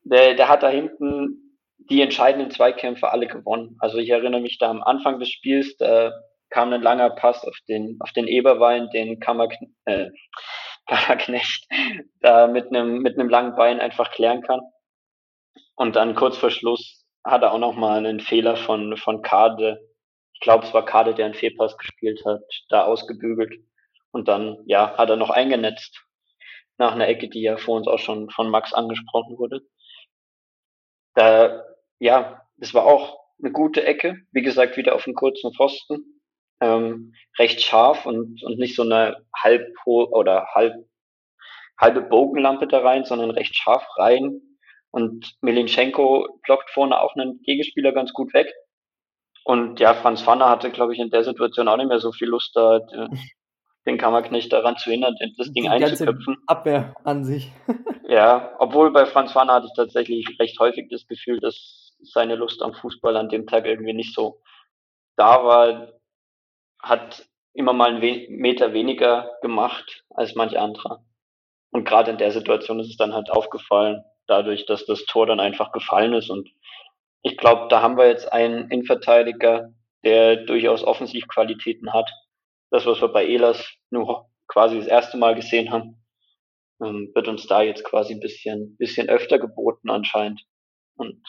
der, der hat da hinten die entscheidenden Zweikämpfe alle gewonnen. Also ich erinnere mich da am Anfang des Spiels, da kam ein langer Pass auf den, auf den Eberwein, den Kammerknecht, äh, Kammerknecht da mit einem, mit einem langen Bein einfach klären kann. Und dann kurz vor Schluss hat er auch noch mal einen Fehler von, von Kade. Ich glaube, es war Kade, der einen Fehlpass gespielt hat, da ausgebügelt. Und dann, ja, hat er noch eingenetzt. Nach einer Ecke, die ja vor uns auch schon von Max angesprochen wurde. Da, ja, das war auch eine gute Ecke. Wie gesagt, wieder auf einem kurzen Pfosten. Ähm, recht scharf und, und nicht so eine halb oder halb, halbe Bogenlampe da rein, sondern recht scharf rein und Milinschenko blockt vorne auch einen Gegenspieler ganz gut weg. Und ja, Franz Fanner hatte, glaube ich, in der Situation auch nicht mehr so viel Lust, da den Kammerknecht daran zu hindern, das Ding Die einzuköpfen. ganze Abwehr an sich. Ja, obwohl bei Franz Wanner hatte ich tatsächlich recht häufig das Gefühl, dass seine Lust am Fußball an dem Tag irgendwie nicht so da war. Hat immer mal einen We Meter weniger gemacht als manch anderer. Und gerade in der Situation ist es dann halt aufgefallen, dadurch, dass das Tor dann einfach gefallen ist. Und ich glaube, da haben wir jetzt einen Innenverteidiger, der durchaus Offensivqualitäten hat. Das, was wir bei Elas nur quasi das erste Mal gesehen haben, ähm, wird uns da jetzt quasi ein bisschen, bisschen öfter geboten anscheinend. Und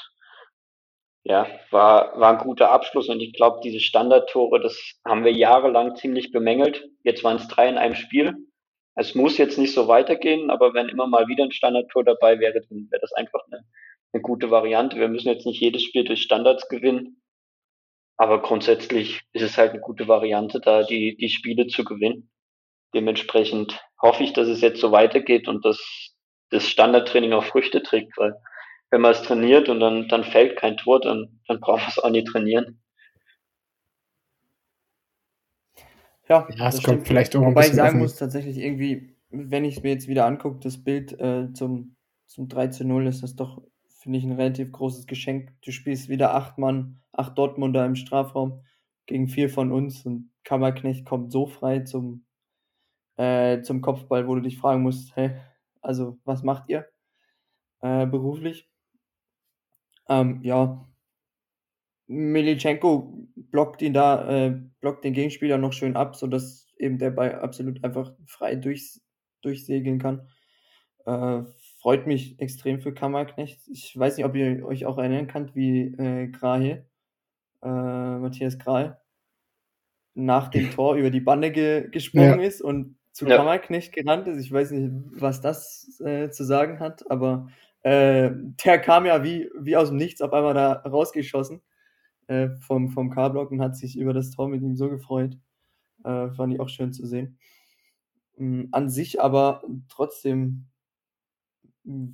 ja, war, war ein guter Abschluss und ich glaube, diese Standardtore, das haben wir jahrelang ziemlich bemängelt. Jetzt waren es drei in einem Spiel. Es muss jetzt nicht so weitergehen, aber wenn immer mal wieder ein Standardtor dabei wäre, dann wäre das einfach eine, eine gute Variante. Wir müssen jetzt nicht jedes Spiel durch Standards gewinnen, aber grundsätzlich ist es halt eine gute Variante, da die, die Spiele zu gewinnen. Dementsprechend hoffe ich, dass es jetzt so weitergeht und dass das Standardtraining auch Früchte trägt, weil wenn man es trainiert und dann, dann fällt kein Tor, dann, dann braucht man es auch nicht trainieren. Ja, Ja, es das kommt vielleicht auch ein Wobei ich bisschen auf sagen den- muss, tatsächlich irgendwie, wenn ich es mir jetzt wieder angucke, das Bild äh, zum, zum 3 zu 0, ist das doch, finde ich, ein relativ großes Geschenk. Du spielst wieder acht Mann, acht Dortmunder im Strafraum gegen vier von uns und Kammerknecht kommt so frei zum, äh, zum Kopfball, wo du dich fragen musst, hä, also was macht ihr äh, beruflich? Ähm, ja, Militschenko blockt ihn da, äh, blockt den Gegenspieler noch schön ab, sodass eben der Ball absolut einfach frei durchs, durchsegeln kann. Äh, freut mich extrem für Kammerknecht. Ich weiß nicht, ob ihr euch auch erinnern könnt, wie äh, Grahe, äh, Matthias Grahe, nach dem Tor über die Bande ge gesprungen ist und zu Ja. Kammerknecht gerannt ist. Ich weiß nicht, was das äh, zu sagen hat, aber äh, der kam ja wie, wie aus dem Nichts auf einmal da rausgeschossen äh, vom, vom K-Block und hat sich über das Tor mit ihm so gefreut. Äh, fand ich auch schön zu sehen. Ähm, an sich aber trotzdem mh,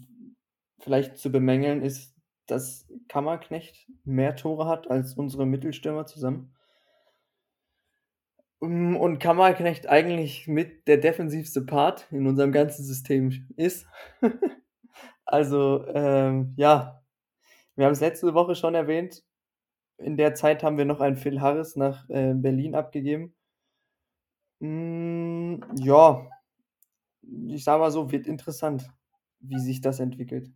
vielleicht zu bemängeln ist, dass Kammerknecht mehr Tore hat als unsere Mittelstürmer zusammen. Ähm, Und Kammerknecht eigentlich mit der defensivste Part in unserem ganzen System ist. also, ähm, ja, wir haben es letzte Woche schon erwähnt. In der Zeit haben wir noch einen Phil Harris nach äh, Berlin abgegeben. Mm, ja, ich sag mal so, wird interessant, wie sich das entwickelt.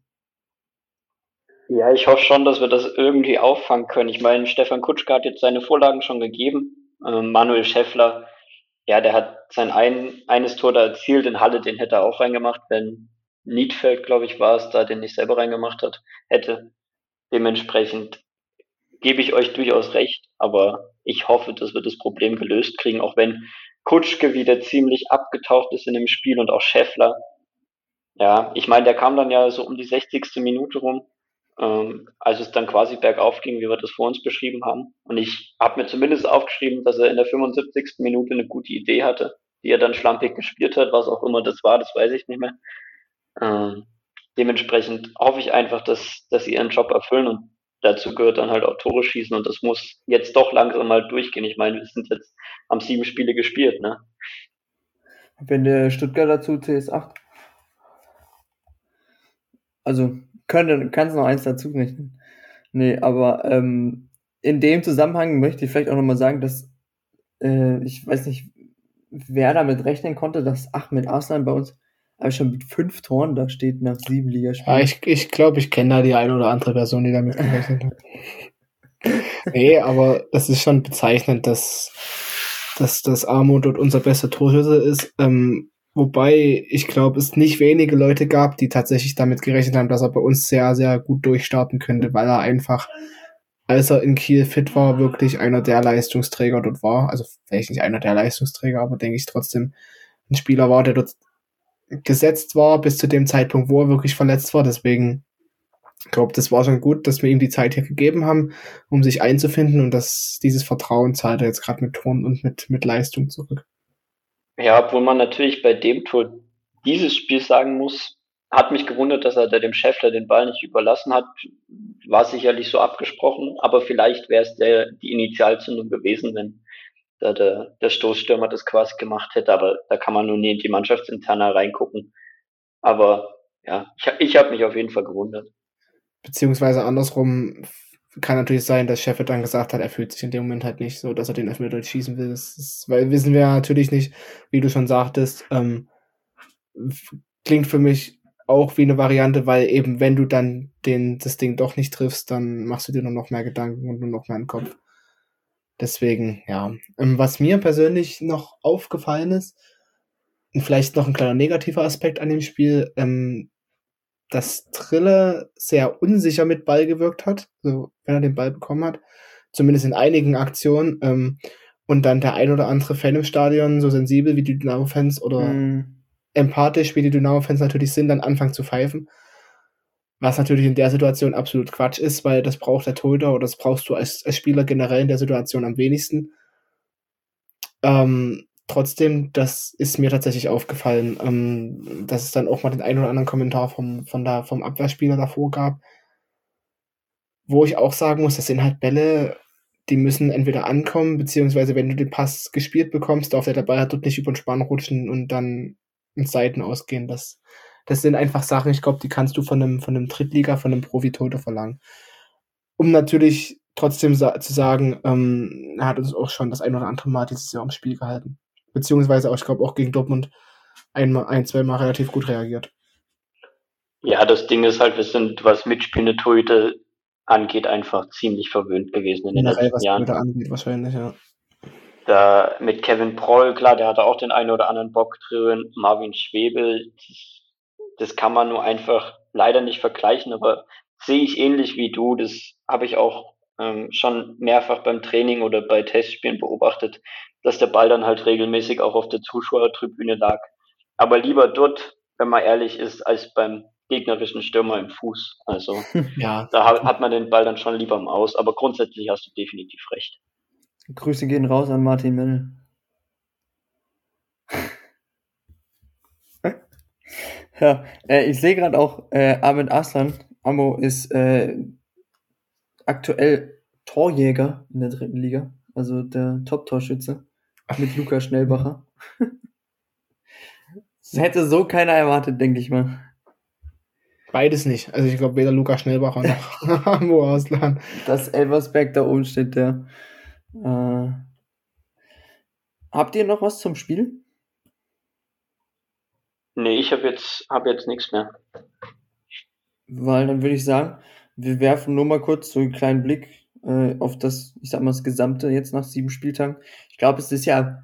Ja, ich hoffe schon, dass wir das irgendwie auffangen können. Ich meine, Stefan Kutschka hat jetzt seine Vorlagen schon gegeben. Ähm, Manuel Schäffler, ja, der hat sein ein, eines Tor da erzielt in Halle, den hätte er auch reingemacht, wenn Niedfeld, glaube ich, war es da, den nicht selber reingemacht hat, hätte. Dementsprechend gebe ich euch durchaus recht, aber ich hoffe, dass wir das Problem gelöst kriegen, auch wenn Kutschke wieder ziemlich abgetaucht ist in dem Spiel und auch Schäffler. Ja, ich meine, der kam dann ja so um die 60. Minute rum, ähm, als es dann quasi bergauf ging, wie wir das vor uns beschrieben haben. Und ich habe mir zumindest aufgeschrieben, dass er in der 75. Minute eine gute Idee hatte, die er dann schlampig gespielt hat, was auch immer das war, das weiß ich nicht mehr. Ähm, dementsprechend hoffe ich einfach, dass, dass sie ihren Job erfüllen und dazu gehört dann halt auch Tore schießen und das muss jetzt doch langsam mal durchgehen. Ich meine, wir sind jetzt am sieben Spiele gespielt, ne? Wenn der Stuttgart dazu CS8. Also, könnte, kannst noch eins dazu rechnen. Nee, aber ähm, in dem Zusammenhang möchte ich vielleicht auch nochmal sagen, dass äh, ich weiß nicht, wer damit rechnen konnte, dass Ahmed Arslan bei uns aber schon mit fünf Toren da steht nach sieben Ligaspielen. Ja, ich glaube, ich, glaub, ich kenne da die eine oder andere Person, die damit gerechnet hat. nee, aber es ist schon bezeichnend, dass, dass das Armut dort unser bester Torhüter ist. Ähm, wobei ich glaube, es nicht wenige Leute gab, die tatsächlich damit gerechnet haben, dass er bei uns sehr, sehr gut durchstarten könnte, weil er einfach, als er in Kiel fit war, wirklich einer der Leistungsträger dort war. Also vielleicht nicht einer der Leistungsträger, aber denke ich trotzdem ein Spieler war, der dort gesetzt war bis zu dem Zeitpunkt, wo er wirklich verletzt war. Deswegen ich das war schon gut, dass wir ihm die Zeit hier gegeben haben, um sich einzufinden und dass dieses Vertrauen zahlt er jetzt gerade mit Ton und mit, mit Leistung zurück. Ja, obwohl man natürlich bei dem Tor dieses Spiel sagen muss, hat mich gewundert, dass er da dem Schäffler den Ball nicht überlassen hat. War sicherlich so abgesprochen, aber vielleicht wäre es der, die Initialzündung gewesen, wenn, da der, der Stoßstürmer das quasi gemacht hätte, aber da kann man nur nie in die Mannschaftsinterne reingucken. Aber ja, ich, ich habe mich auf jeden Fall gewundert. Beziehungsweise andersrum kann natürlich sein, dass Sheffield dann gesagt hat, er fühlt sich in dem Moment halt nicht so, dass er den Elfmeter schießen will. Das ist, weil wissen wir natürlich nicht, wie du schon sagtest, ähm, klingt für mich auch wie eine Variante, weil eben wenn du dann den, das Ding doch nicht triffst, dann machst du dir nur noch mehr Gedanken und nur noch mehr im Kopf. Deswegen, ja. Ähm, was mir persönlich noch aufgefallen ist, und vielleicht noch ein kleiner negativer Aspekt an dem Spiel, ähm, dass Trille sehr unsicher mit Ball gewirkt hat, so wenn er den Ball bekommen hat, zumindest in einigen Aktionen. Ähm, und dann der ein oder andere Fan im Stadion, so sensibel wie die Dynamo-Fans oder mm. empathisch wie die Dynamo-Fans natürlich sind, dann anfangen zu pfeifen. Was natürlich in der Situation absolut Quatsch ist, weil das braucht der Torhüter oder das brauchst du als, als Spieler generell in der Situation am wenigsten. Ähm, trotzdem, das ist mir tatsächlich aufgefallen, ähm, dass es dann auch mal den einen oder anderen Kommentar vom, von der, vom Abwehrspieler davor gab, wo ich auch sagen muss, das sind halt Bälle, die müssen entweder ankommen, beziehungsweise wenn du den Pass gespielt bekommst, darf der dabei hat dort nicht über den Spann rutschen und dann ins Seiten ausgehen. Das, das sind einfach Sachen, ich glaube, die kannst du von einem, von einem Drittliga, von einem Profitoter verlangen. Um natürlich trotzdem sa zu sagen, ähm, er hat uns auch schon das ein oder andere Mal dieses Jahr im Spiel gehalten beziehungsweise auch, ich glaube, auch gegen Dortmund einmal, ein, zwei Mal relativ gut reagiert. Ja, das Ding ist halt, wir sind, was mitspielende Torhüter angeht, einfach ziemlich verwöhnt gewesen in den Generell, letzten was Jahren. angeht, wahrscheinlich, ja. Da mit Kevin Proll, klar, der hatte auch den einen oder anderen Bock drin. Marvin Schwebel, das, kann man nur einfach leider nicht vergleichen, aber sehe ich ähnlich wie du. Das habe ich auch ähm, schon mehrfach beim Training oder bei Testspielen beobachtet, dass der Ball dann halt regelmäßig auch auf der Zuschauertribüne lag. Aber lieber dort, wenn man ehrlich ist, als beim gegnerischen Stürmer im Fuß. Also ja. da hat man den Ball dann schon lieber im Aus, aber grundsätzlich hast du definitiv recht. Grüße gehen raus an Martin Mell. Ja, äh, ich sehe gerade auch, äh, Ahmed Aslan, Amo ist äh, aktuell Torjäger in der dritten Liga, also der Top-Torschütze mit Lukas Schnellbacher. Das hätte so keiner erwartet, denke ich mal. Beides nicht. Also ich glaube weder Lukas Schnellbacher noch Amo Aslan. Das Elversberg da oben steht der. Äh, habt ihr noch was zum Spiel? Nee, ich habe jetzt, hab jetzt nichts mehr. Weil dann würde ich sagen, wir werfen nur mal kurz so einen kleinen Blick äh, auf das, ich sag mal, das Gesamte jetzt nach sieben Spieltagen. Ich glaube, es ist ja,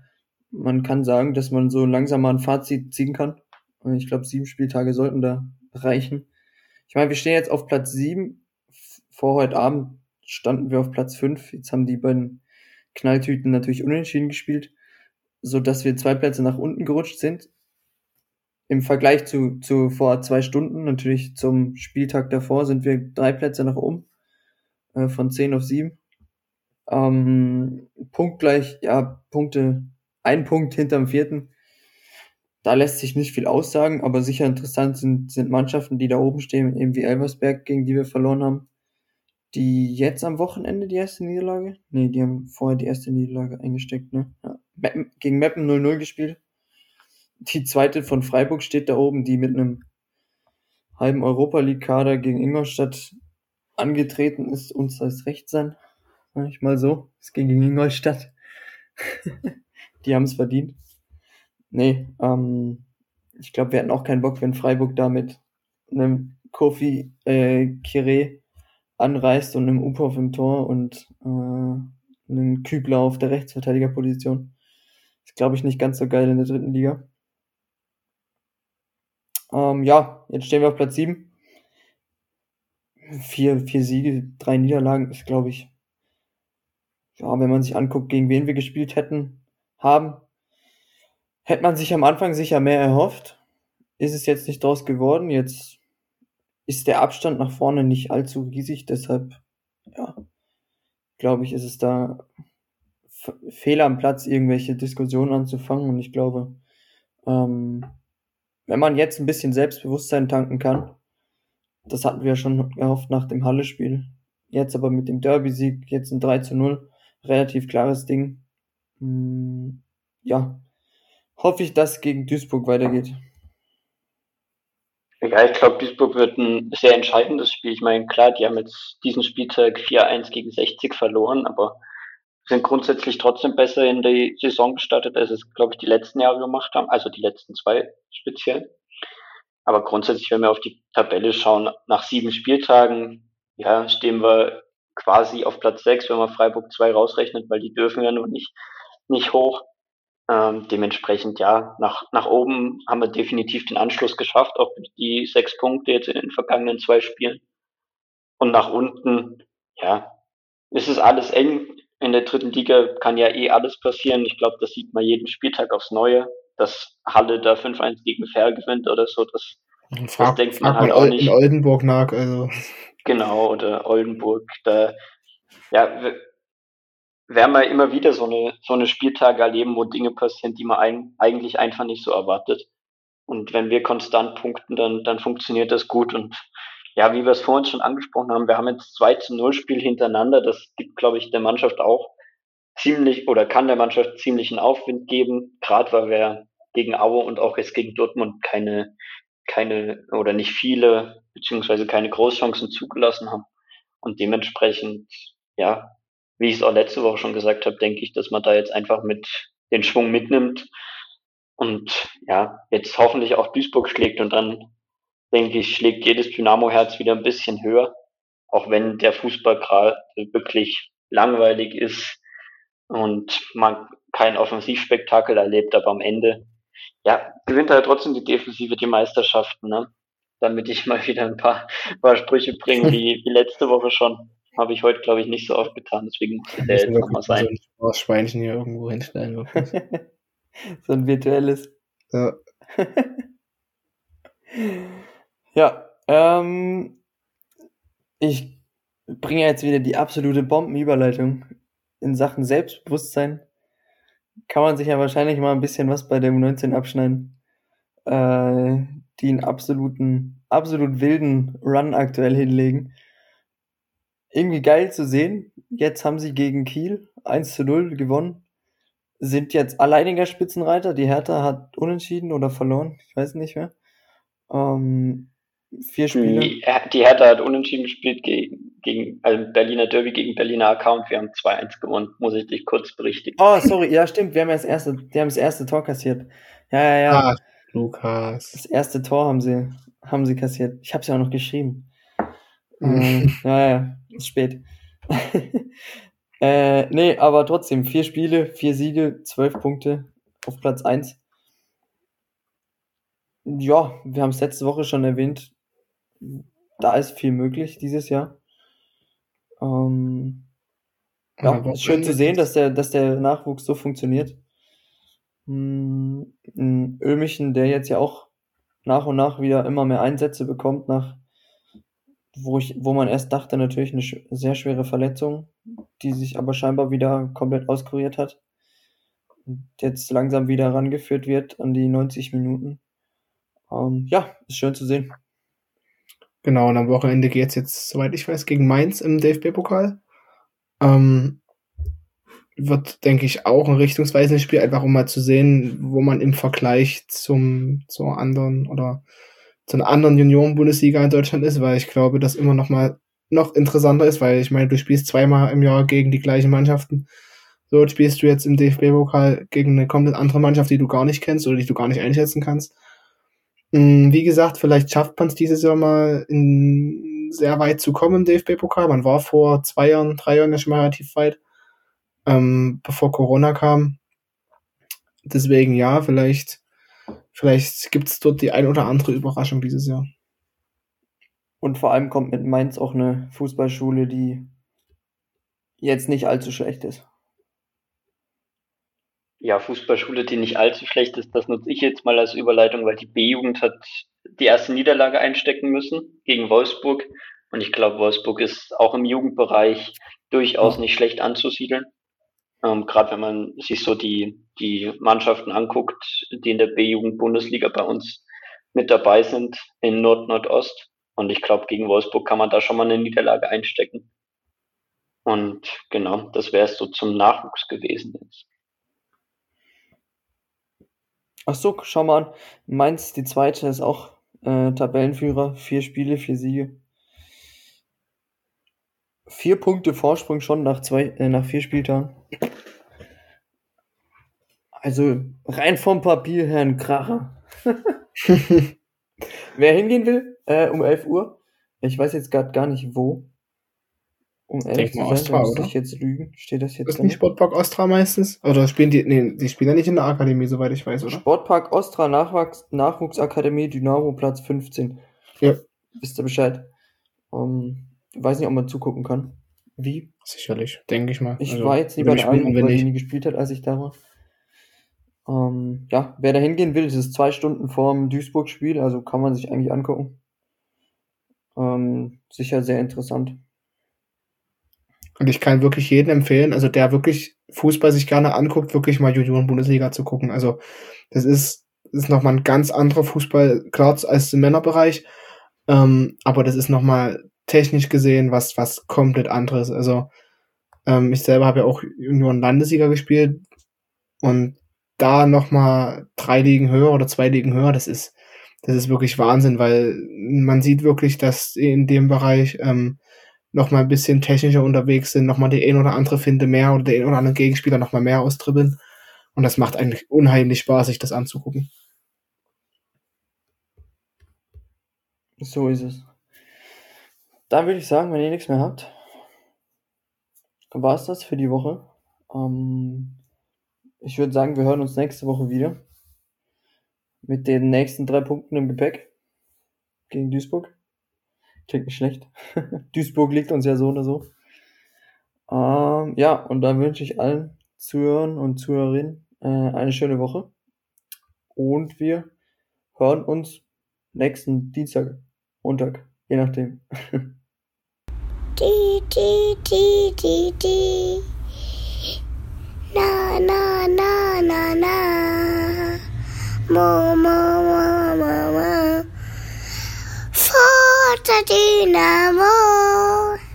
man kann sagen, dass man so langsam mal ein Fazit ziehen kann. Ich glaube, sieben Spieltage sollten da reichen. Ich meine, wir stehen jetzt auf Platz sieben. Vor heute Abend standen wir auf Platz fünf. Jetzt haben die beiden Knalltüten natürlich unentschieden gespielt, so dass wir zwei Plätze nach unten gerutscht sind im Vergleich zu, zu vor zwei Stunden, natürlich zum Spieltag davor, sind wir drei Plätze nach oben, äh, von zehn auf sieben. Ähm, punktgleich, ja, Punkte, ein Punkt hinterm vierten. Da lässt sich nicht viel aussagen, aber sicher interessant sind, sind Mannschaften, die da oben stehen, eben wie Elversberg, gegen die wir verloren haben. Die jetzt am Wochenende die erste Niederlage? Nee, die haben vorher die erste Niederlage eingesteckt, ne? Ja. Gegen Meppen 0-0 gespielt die zweite von Freiburg steht da oben, die mit einem halben Europa League-Kader gegen Ingolstadt angetreten ist. Uns als recht sein. Ich mal so. Es ging gegen Ingolstadt. die haben es verdient. Nee, ähm, ich glaube, wir hätten auch keinen Bock, wenn Freiburg da mit einem Kofi äh, Kire anreist und einem Uphoff im Tor und äh, einen Kübler auf der Rechtsverteidigerposition. Ist, glaube ich, nicht ganz so geil in der dritten Liga. Ähm, ja, jetzt stehen wir auf Platz 7. Vier, vier Siege, drei Niederlagen ist, glaube ich, ja, wenn man sich anguckt, gegen wen wir gespielt hätten, haben, hätte man sich am Anfang sicher mehr erhofft. Ist es jetzt nicht draus geworden. Jetzt ist der Abstand nach vorne nicht allzu riesig, deshalb, ja, glaube ich, ist es da Fehler am Platz, irgendwelche Diskussionen anzufangen. Und ich glaube, ähm, wenn man jetzt ein bisschen Selbstbewusstsein tanken kann, das hatten wir ja schon gehofft nach dem Halle-Spiel. Jetzt aber mit dem Derby-Sieg, jetzt ein 3 zu 0, relativ klares Ding. Hm, ja, hoffe ich, dass gegen Duisburg weitergeht. Ja, ich glaube, Duisburg wird ein sehr entscheidendes Spiel. Ich meine, klar, die haben jetzt diesen Spieltag 4-1 gegen 60 verloren, aber sind grundsätzlich trotzdem besser in die Saison gestartet, als es, glaube ich, die letzten Jahre gemacht haben, also die letzten zwei speziell. Aber grundsätzlich, wenn wir auf die Tabelle schauen, nach sieben Spieltagen, ja, stehen wir quasi auf Platz sechs, wenn man Freiburg 2 rausrechnet, weil die dürfen ja noch nicht, nicht hoch. Ähm, dementsprechend, ja, nach, nach oben haben wir definitiv den Anschluss geschafft, auch die sechs Punkte jetzt in den vergangenen zwei Spielen. Und nach unten, ja, ist es alles eng. In der dritten Liga kann ja eh alles passieren. Ich glaube, das sieht man jeden Spieltag aufs Neue, dass Halle da 5-1 gegen Fair gewinnt oder so. Das, frag, das denkt man halt auch nicht. In Oldenburg nach, also. Genau, oder Oldenburg. Da, ja, werden wir immer wieder so eine, so eine Spieltage erleben, wo Dinge passieren, die man ein, eigentlich einfach nicht so erwartet. Und wenn wir konstant punkten, dann, dann funktioniert das gut. Und ja, wie wir es vorhin schon angesprochen haben, wir haben jetzt 2 zu 0 Spiel hintereinander. Das gibt, glaube ich, der Mannschaft auch ziemlich oder kann der Mannschaft ziemlichen Aufwind geben, gerade weil wir gegen Aue und auch jetzt gegen Dortmund keine, keine oder nicht viele beziehungsweise keine Großchancen zugelassen haben. Und dementsprechend, ja, wie ich es auch letzte Woche schon gesagt habe, denke ich, dass man da jetzt einfach mit den Schwung mitnimmt und ja, jetzt hoffentlich auch Duisburg schlägt und dann denke ich, schlägt jedes Dynamo-Herz wieder ein bisschen höher, auch wenn der Fußball gerade wirklich langweilig ist und man kein Offensivspektakel erlebt, aber am Ende, ja, gewinnt halt trotzdem die Defensive die Meisterschaften, ne? Damit ich mal wieder ein paar, paar Sprüche bringe, wie, wie letzte Woche schon. Habe ich heute, glaube ich, nicht so oft getan, deswegen muss der jetzt nochmal sein. So ein Schweinchen hier irgendwo hinstellen, so ein virtuelles. Ja. ja, ähm, ich bringe jetzt wieder die absolute Bombenüberleitung in Sachen Selbstbewusstsein. Kann man sich ja wahrscheinlich mal ein bisschen was bei der U19 abschneiden. Äh, die einen absoluten, absolut wilden Run aktuell hinlegen irgendwie geil zu sehen. Jetzt haben sie gegen Kiel 1 zu 0 gewonnen. Sind jetzt alleiniger Spitzenreiter. Die Hertha hat unentschieden oder verloren. Ich weiß nicht mehr. Ähm, vier Spiele. Die, die Hertha hat unentschieden gespielt gegen, gegen also Berliner Derby gegen Berliner Account. Wir haben 2-1 gewonnen. Muss ich dich kurz berichtigen. Oh, sorry. Ja, stimmt. Wir haben das erste, die haben das erste Tor kassiert. Ja, ja, ja. Ah, Lukas. Das erste Tor haben sie, haben sie kassiert. Ich habe es ja auch noch geschrieben. Mhm. ja, ja, ist spät. äh, nee, aber trotzdem, vier Spiele, vier Siege, zwölf Punkte auf Platz eins. Ja, wir haben es letzte Woche schon erwähnt. Da ist viel möglich dieses Jahr. Ähm, ja, ja ist schön zu sehen, dass der, dass der Nachwuchs so funktioniert. Hm, Ömichen, der jetzt ja auch nach und nach wieder immer mehr Einsätze bekommt nach wo ich, wo man erst dachte, natürlich eine sehr schwere Verletzung, die sich aber scheinbar wieder komplett auskuriert hat. Und jetzt langsam wieder rangeführt wird an die 90 Minuten. Ähm, ja, ist schön zu sehen. Genau, und am Wochenende geht es jetzt, soweit ich weiß, gegen Mainz im DFB-Pokal. Ähm, wird, denke ich, auch ein richtungsweisendes Spiel, einfach um mal zu sehen, wo man im Vergleich zum, zur anderen oder zu einer anderen Junioren-Bundesliga in Deutschland ist, weil ich glaube, das immer noch mal noch interessanter ist, weil ich meine, du spielst zweimal im Jahr gegen die gleichen Mannschaften. So spielst du jetzt im DFB-Pokal gegen eine komplett andere Mannschaft, die du gar nicht kennst oder die du gar nicht einschätzen kannst. Mm, wie gesagt, vielleicht schafft man es dieses Jahr mal in sehr weit zu kommen im DFB-Pokal. Man war vor zwei Jahren, drei Jahren ja schon mal relativ weit, ähm, bevor Corona kam. Deswegen ja, vielleicht Vielleicht gibt es dort die ein oder andere Überraschung dieses Jahr. Und vor allem kommt mit Mainz auch eine Fußballschule, die jetzt nicht allzu schlecht ist. Ja, Fußballschule, die nicht allzu schlecht ist, das nutze ich jetzt mal als Überleitung, weil die B-Jugend hat die erste Niederlage einstecken müssen gegen Wolfsburg. Und ich glaube, Wolfsburg ist auch im Jugendbereich durchaus nicht schlecht anzusiedeln. Ähm, Gerade wenn man sich so die, die Mannschaften anguckt, die in der B-Jugend-Bundesliga bei uns mit dabei sind, in Nord-Nordost. Und ich glaube, gegen Wolfsburg kann man da schon mal eine Niederlage einstecken. Und genau, das wäre es so zum Nachwuchs gewesen jetzt. Ach so, schau mal an. Mainz, die zweite, ist auch äh, Tabellenführer. Vier Spiele, vier Siege. Vier Punkte Vorsprung schon nach, zwei, äh, nach vier Spieltagen. Also rein vom Papier her ein Kracher. Wer hingehen will, äh, um 11 Uhr. Ich weiß jetzt gerade gar nicht wo. Um 11 Denk mal Uhr Ostra, muss oder? ich jetzt lügen. Steht das jetzt Ist nicht Sportpark Ostra meistens? Oder spielen die, nee, die spielen ja nicht in der Akademie, soweit ich weiß, oder? Sportpark Ostra Nachwachs Nachwuchsakademie Dynamo Platz 15. Ja. Wisst ihr Bescheid? Um, weiß nicht, ob man zugucken kann. Wie? Sicherlich, denke ich mal. Ich Also, war jetzt nie bei der einen, weil die nie gespielt hat, als ich da war. Ähm, ja, wer da hingehen will, das ist zwei Stunden vorm Duisburg-Spiel, also kann man sich eigentlich angucken. Ähm, sicher sehr interessant. Und ich kann wirklich jedem empfehlen, also der wirklich Fußball sich gerne anguckt, wirklich mal Junioren-Bundesliga zu gucken. Also das ist, ist nochmal ein ganz anderer Fußball, klar als im Männerbereich, ähm, aber das ist nochmal technisch gesehen was, was komplett anderes. Also ähm, ich selber habe ja auch Junioren-Landesliga gespielt und da nochmal drei Ligen höher oder zwei Ligen höher, das ist, das ist wirklich Wahnsinn, weil man sieht wirklich, dass in dem Bereich ähm, noch mal ein bisschen technischer unterwegs sind, noch mal die ein oder andere Finde mehr oder der ein oder andere Gegenspieler noch mal mehr austribbeln. Und das macht eigentlich unheimlich Spaß, sich das anzugucken. So ist es. Dann würde ich sagen, wenn ihr nichts mehr habt, war es das für die Woche. Ähm, ich würde sagen, wir hören uns nächste Woche wieder. Mit den nächsten drei Punkten im Gepäck. Gegen Duisburg. Klingt nicht schlecht. Duisburg liegt uns ja so oder so. Ähm, ja, und dann wünsche ich allen Zuhörern und Zuhörerinnen äh, eine schöne Woche. Und wir hören uns nächsten Dienstag, Montag, je nachdem. Di, di, di, di, di. Na, na, na, na, na. Mo, mo, mo, mo, mo. Forza Dynamo.